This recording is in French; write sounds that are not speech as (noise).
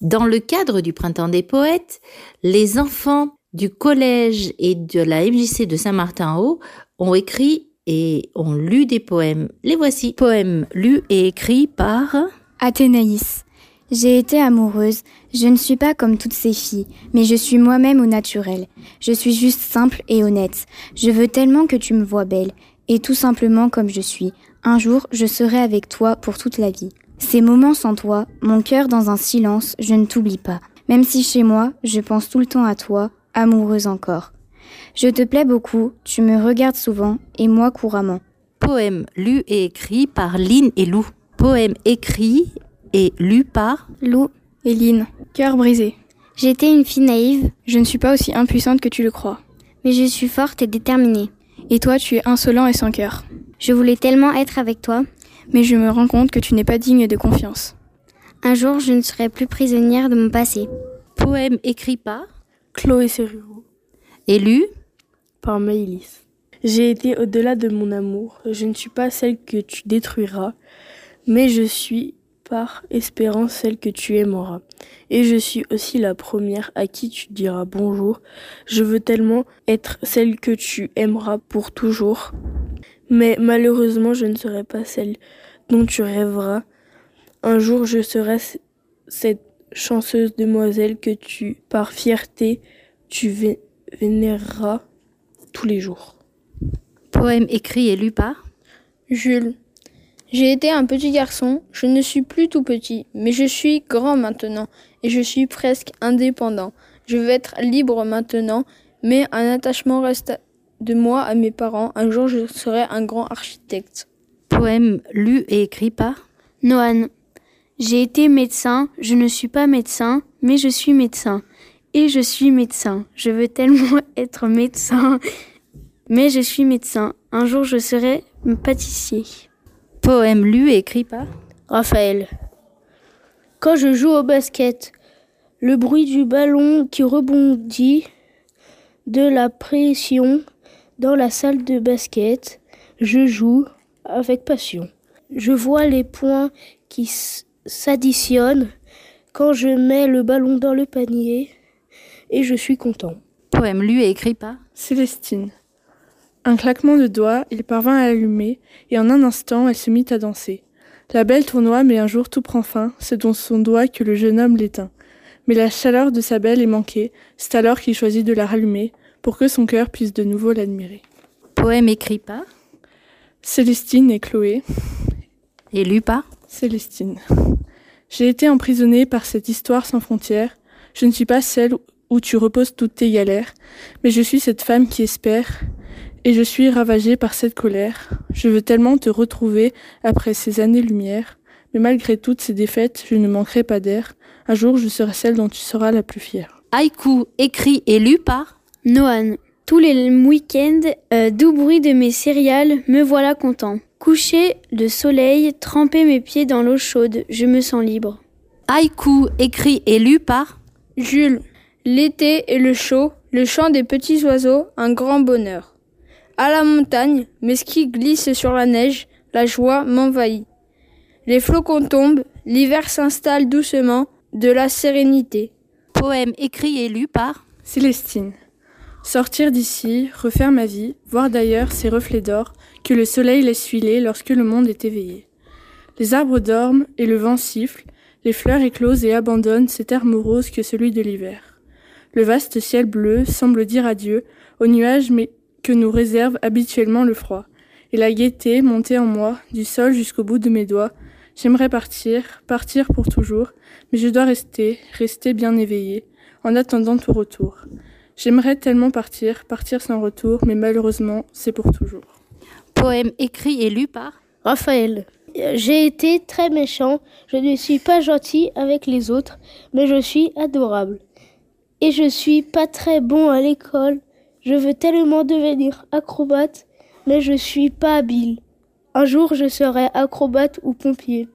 Dans le cadre du Printemps des Poètes, les enfants du collège et de la MJC de Saint-Martin-Haut ont écrit et ont lu des poèmes. Les voici. Poèmes lus et écrits par Athénaïs. J'ai été amoureuse. Je ne suis pas comme toutes ces filles, mais je suis moi-même au naturel. Je suis juste simple et honnête. Je veux tellement que tu me vois belle, et tout simplement comme je suis. Un jour, je serai avec toi pour toute la vie. Ces moments sans toi, mon cœur dans un silence, je ne t'oublie pas. Même si chez moi, je pense tout le temps à toi, amoureuse encore. Je te plais beaucoup, tu me regardes souvent, et moi couramment. Poème lu et écrit par Lynn et Lou. Poème écrit et lu par Lou et Lynn. Cœur brisé. J'étais une fille naïve, Je ne suis pas aussi impuissante que tu le crois. mais je suis forte et déterminée. Et toi, tu es insolent et sans cœur. Je voulais tellement être avec toi. Mais je me rends compte que tu n'es pas digne de confiance. Un jour, je ne serai plus prisonnière de mon passé. Poème écrit par Chloé Serruro, et lu par Maïlis. J'ai été au-delà de mon amour. Je ne suis pas celle que tu détruiras, mais je suis par espérance celle que tu aimeras. Et je suis aussi la première à qui tu diras bonjour. Je veux tellement être celle que tu aimeras pour toujours. Mais malheureusement, je ne serai pas celle dont tu rêveras. Un jour, je serai cette chanceuse demoiselle que tu, par fierté, tu vé- vénéreras tous les jours. Poème écrit et lu par Jules. J'ai été un petit garçon, je ne suis plus tout petit, mais je suis grand maintenant, et je suis presque indépendant. Je veux être libre maintenant, mais un attachement reste de moi à mes parents. Un jour, je serai un grand architecte. Poème lu et écrit par Noan. J'ai été médecin, je ne suis pas médecin, mais je suis médecin. Et je suis médecin. Je veux tellement (laughs) être médecin. Mais je suis médecin. Un jour, je serai pâtissier. Poème lu et écrit par Raphaël. Quand je joue au basket, le bruit du ballon qui rebondit, de la pression dans la salle de basket, je joue avec passion. Je vois les points qui s'additionnent quand je mets le ballon dans le panier et je suis content. Poème lu et écrit par Célestine. Un claquement de doigts, il parvint à l'allumer, et en un instant, elle se mit à danser. La belle tournoie, mais un jour tout prend fin, c'est dans son doigt que le jeune homme l'éteint. Mais la chaleur de sa belle est manquée, c'est alors qu'il choisit de la rallumer, pour que son cœur puisse de nouveau l'admirer. Poème écrit par Célestine et Chloé. et lu par Célestine. J'ai été emprisonnée par cette histoire sans frontières. Je ne suis pas celle où tu reposes toutes tes galères, mais je suis cette femme qui espère, et je suis ravagée par cette colère. Je veux tellement te retrouver après ces années-lumière, mais malgré toutes ces défaites, je ne manquerai pas d'air. Un jour, je serai celle dont tu seras la plus fière. Haïku écrit et lu par Noan. Tous les week-ends, euh, doux bruit de mes céréales, me voilà content. Coucher, le soleil, tremper mes pieds dans l'eau chaude, je me sens libre. Haïku écrit et lu par Jules. L'été et le chaud, le chant des petits oiseaux, un grand bonheur. À la montagne, mes skis glissent sur la neige, la joie m'envahit. Les flocons tombent, l'hiver s'installe doucement, de la sérénité. Poème écrit et lu par Célestine. Sortir d'ici, refaire ma vie, voir d'ailleurs ces reflets d'or que le soleil laisse filer lorsque le monde est éveillé. Les arbres dorment et le vent siffle, les fleurs éclosent et abandonnent cet air morose que celui de l'hiver. Le vaste ciel bleu semble dire adieu aux nuages que nous réserve habituellement le froid. Et la gaieté montait en moi, du sol jusqu'au bout de mes doigts. J'aimerais partir, partir pour toujours, mais je dois rester, rester bien éveillé, en attendant tout retour. J'aimerais tellement partir, partir sans retour, mais malheureusement, c'est pour toujours. Poème écrit et lu par Raphaël. J'ai été très méchant, je ne suis pas gentil avec les autres, mais je suis adorable. Et je suis pas très bon à l'école. Je veux tellement devenir acrobate, mais je suis pas habile. Un jour je serai acrobate ou pompier.